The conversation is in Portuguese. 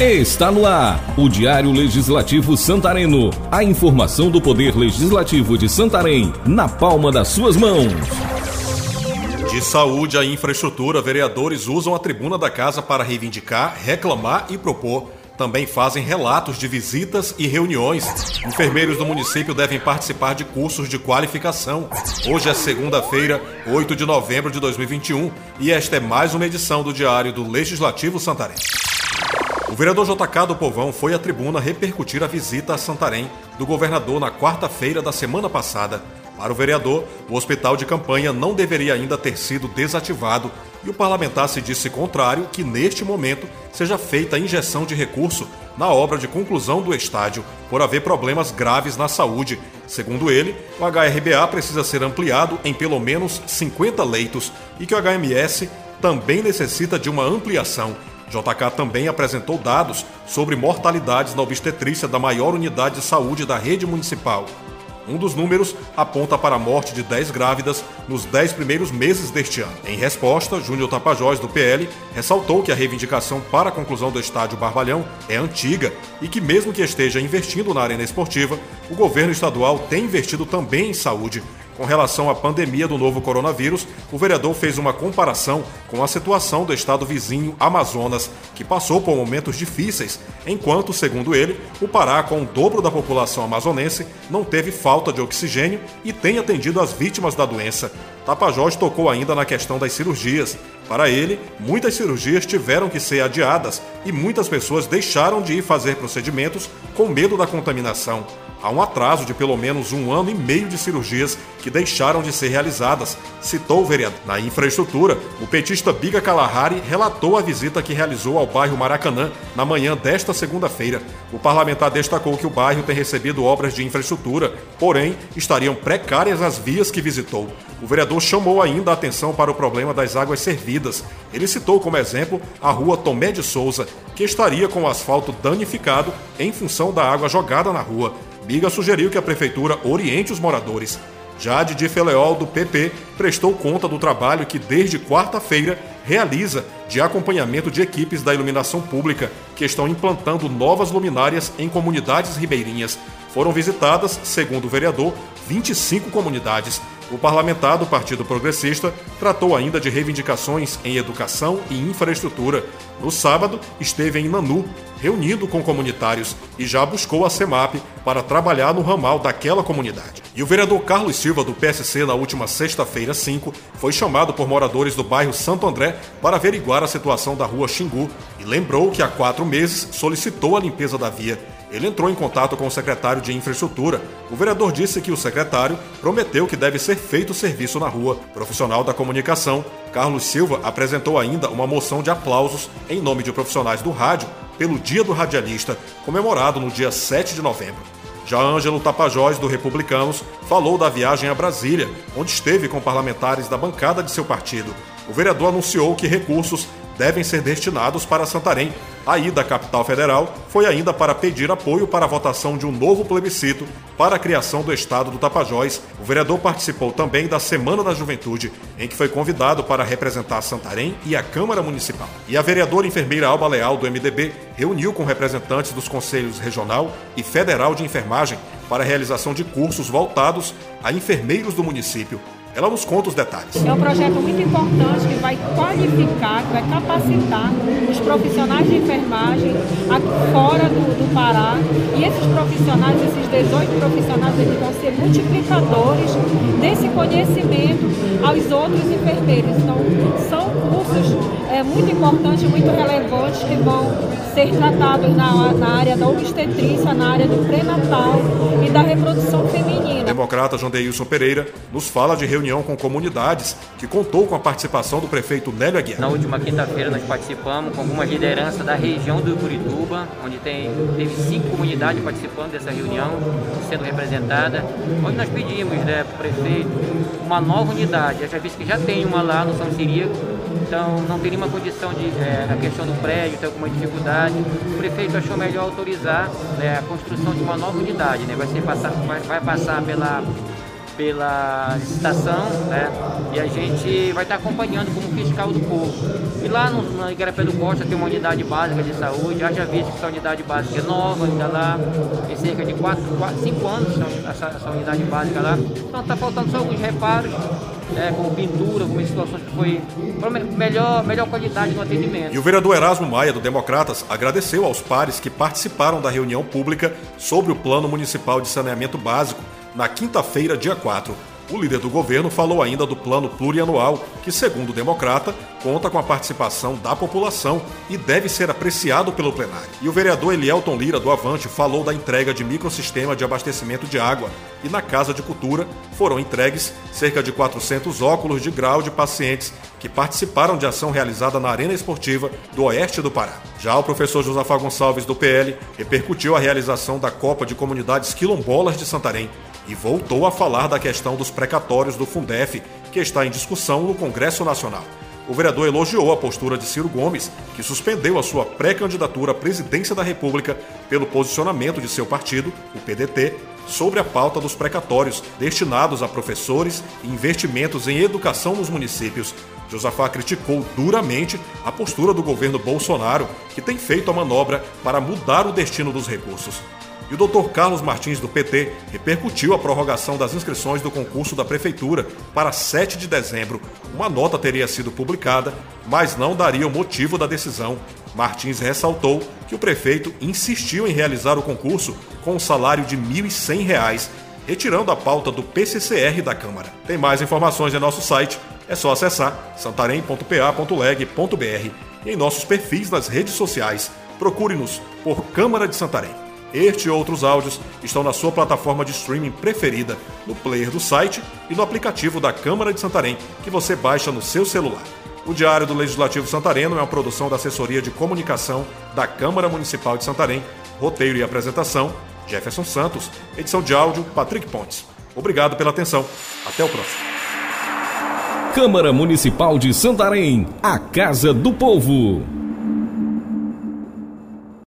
Está no ar o Diário Legislativo Santareno. A informação do Poder Legislativo de Santarém na palma das suas mãos. De saúde à infraestrutura, vereadores usam a tribuna da casa para reivindicar, reclamar e propor. Também fazem relatos de visitas e reuniões. Enfermeiros do município devem participar de cursos de qualificação. Hoje é segunda-feira, 8 de novembro de 2021, e esta é mais uma edição do Diário do Legislativo Santarém. O vereador JK do Povão foi à tribuna repercutir a visita a Santarém do governador na quarta-feira da semana passada. Para o vereador, o hospital de campanha não deveria ainda ter sido desativado e o parlamentar se disse contrário que, neste momento, seja feita a injeção de recurso na obra de conclusão do estádio por haver problemas graves na saúde. Segundo ele, o HRBA precisa ser ampliado em pelo menos 50 leitos e que o HMS também necessita de uma ampliação JK também apresentou dados sobre mortalidades na obstetrícia da maior unidade de saúde da rede municipal. Um dos números aponta para a morte de 10 grávidas nos 10 primeiros meses deste ano. Em resposta, Júnior Tapajós, do PL, ressaltou que a reivindicação para a conclusão do estádio Barbalhão é antiga e que, mesmo que esteja investindo na arena esportiva, o governo estadual tem investido também em saúde, com relação à pandemia do novo coronavírus, o vereador fez uma comparação com a situação do estado vizinho Amazonas, que passou por momentos difíceis, enquanto, segundo ele, o Pará, com o dobro da população amazonense, não teve falta de oxigênio e tem atendido as vítimas da doença. Tapajós tocou ainda na questão das cirurgias. Para ele, muitas cirurgias tiveram que ser adiadas e muitas pessoas deixaram de ir fazer procedimentos com medo da contaminação. Há um atraso de pelo menos um ano e meio de cirurgias que deixaram de ser realizadas, citou o vereador. Na infraestrutura, o petista Biga Kalahari relatou a visita que realizou ao bairro Maracanã na manhã desta segunda-feira. O parlamentar destacou que o bairro tem recebido obras de infraestrutura, porém estariam precárias as vias que visitou. O vereador chamou ainda a atenção para o problema das águas servidas. Ele citou como exemplo a rua Tomé de Souza, que estaria com o asfalto danificado em função da água jogada na rua. Biga sugeriu que a prefeitura oriente os moradores. Já Didi Feleol, do PP, prestou conta do trabalho que desde quarta-feira realiza de acompanhamento de equipes da iluminação pública que estão implantando novas luminárias em comunidades ribeirinhas. Foram visitadas, segundo o vereador, 25 comunidades. O parlamentar do Partido Progressista tratou ainda de reivindicações em educação e infraestrutura. No sábado, esteve em Nanu, reunindo com comunitários e já buscou a CEMAP para trabalhar no ramal daquela comunidade. E o vereador Carlos Silva, do PSC, na última sexta-feira 5, foi chamado por moradores do bairro Santo André para averiguar a situação da rua Xingu e lembrou que há quatro meses solicitou a limpeza da via. Ele entrou em contato com o secretário de Infraestrutura. O vereador disse que o secretário prometeu que deve ser feito o serviço na rua. Profissional da comunicação, Carlos Silva apresentou ainda uma moção de aplausos em nome de profissionais do rádio pelo Dia do Radialista, comemorado no dia 7 de novembro. Já Ângelo Tapajós, do Republicanos, falou da viagem a Brasília, onde esteve com parlamentares da bancada de seu partido. O vereador anunciou que recursos devem ser destinados para Santarém. A ida à capital federal foi ainda para pedir apoio para a votação de um novo plebiscito para a criação do estado do Tapajós. O vereador participou também da Semana da Juventude, em que foi convidado para representar Santarém e a Câmara Municipal. E a vereadora enfermeira Alba Leal, do MDB, reuniu com representantes dos conselhos regional e federal de enfermagem para a realização de cursos voltados a enfermeiros do município ela nos conta os detalhes. É um projeto muito importante que vai qualificar, que vai capacitar os profissionais de enfermagem fora do, do Pará. E esses profissionais, esses 18 profissionais, eles vão ser multiplicadores desse conhecimento aos outros enfermeiros. Então, são cursos é, muito importantes, muito relevantes que vão ser tratados na, na área da obstetrícia, na área do pré-natal e da reprodução feminina. Democrata João Deilson Pereira nos fala de reunião com comunidades que contou com a participação do prefeito Nélio Aguiar. Na última quinta-feira nós participamos com algumas lideranças da região do Curituba, onde tem, teve cinco comunidades participando dessa reunião, sendo representada, onde nós pedimos né, para o prefeito uma nova unidade. Eu já visto que já tem uma lá no São Ciríaco, então não tem nenhuma condição de é, a questão do prédio, tem alguma dificuldade. O prefeito achou melhor autorizar né, a construção de uma nova unidade, né? vai, ser passar, vai, vai passar pela pela licitação, né? E a gente vai estar acompanhando como fiscal do povo. E lá no, na Igarapé do Costa tem uma unidade básica de saúde, já já visto que essa unidade básica é nova, ainda lá, tem cerca de 4, 5 anos essa, essa unidade básica lá. Então está faltando só alguns reparos né, como pintura, como situações que foi melhor, melhor qualidade no atendimento. E o vereador Erasmo Maia, do Democratas, agradeceu aos pares que participaram da reunião pública sobre o Plano Municipal de Saneamento Básico na quinta-feira, dia 4. O líder do governo falou ainda do plano plurianual, que, segundo o democrata, conta com a participação da população e deve ser apreciado pelo plenário. E o vereador Elielton Lira, do Avante, falou da entrega de microsistema de abastecimento de água. E na Casa de Cultura foram entregues cerca de 400 óculos de grau de pacientes que participaram de ação realizada na Arena Esportiva do Oeste do Pará. Já o professor Josafá Gonçalves, do PL, repercutiu a realização da Copa de Comunidades Quilombolas de Santarém e voltou a falar da questão dos precatórios do Fundef, que está em discussão no Congresso Nacional. O vereador elogiou a postura de Ciro Gomes, que suspendeu a sua pré-candidatura à presidência da República pelo posicionamento de seu partido, o PDT, sobre a pauta dos precatórios destinados a professores e investimentos em educação nos municípios. Josafá criticou duramente a postura do governo Bolsonaro, que tem feito a manobra para mudar o destino dos recursos. E o Dr. Carlos Martins, do PT, repercutiu a prorrogação das inscrições do concurso da Prefeitura para 7 de dezembro. Uma nota teria sido publicada, mas não daria o motivo da decisão. Martins ressaltou que o prefeito insistiu em realizar o concurso com um salário de R$ 1.100, retirando a pauta do PCCR da Câmara. Tem mais informações em nosso site, é só acessar santarém.pa.leg.br e em nossos perfis nas redes sociais. Procure-nos por Câmara de Santarém. Este e outros áudios estão na sua plataforma de streaming preferida, no player do site e no aplicativo da Câmara de Santarém, que você baixa no seu celular. O Diário do Legislativo Santareno é uma produção da Assessoria de Comunicação da Câmara Municipal de Santarém. Roteiro e apresentação: Jefferson Santos. Edição de áudio: Patrick Pontes. Obrigado pela atenção. Até o próximo. Câmara Municipal de Santarém, a Casa do Povo.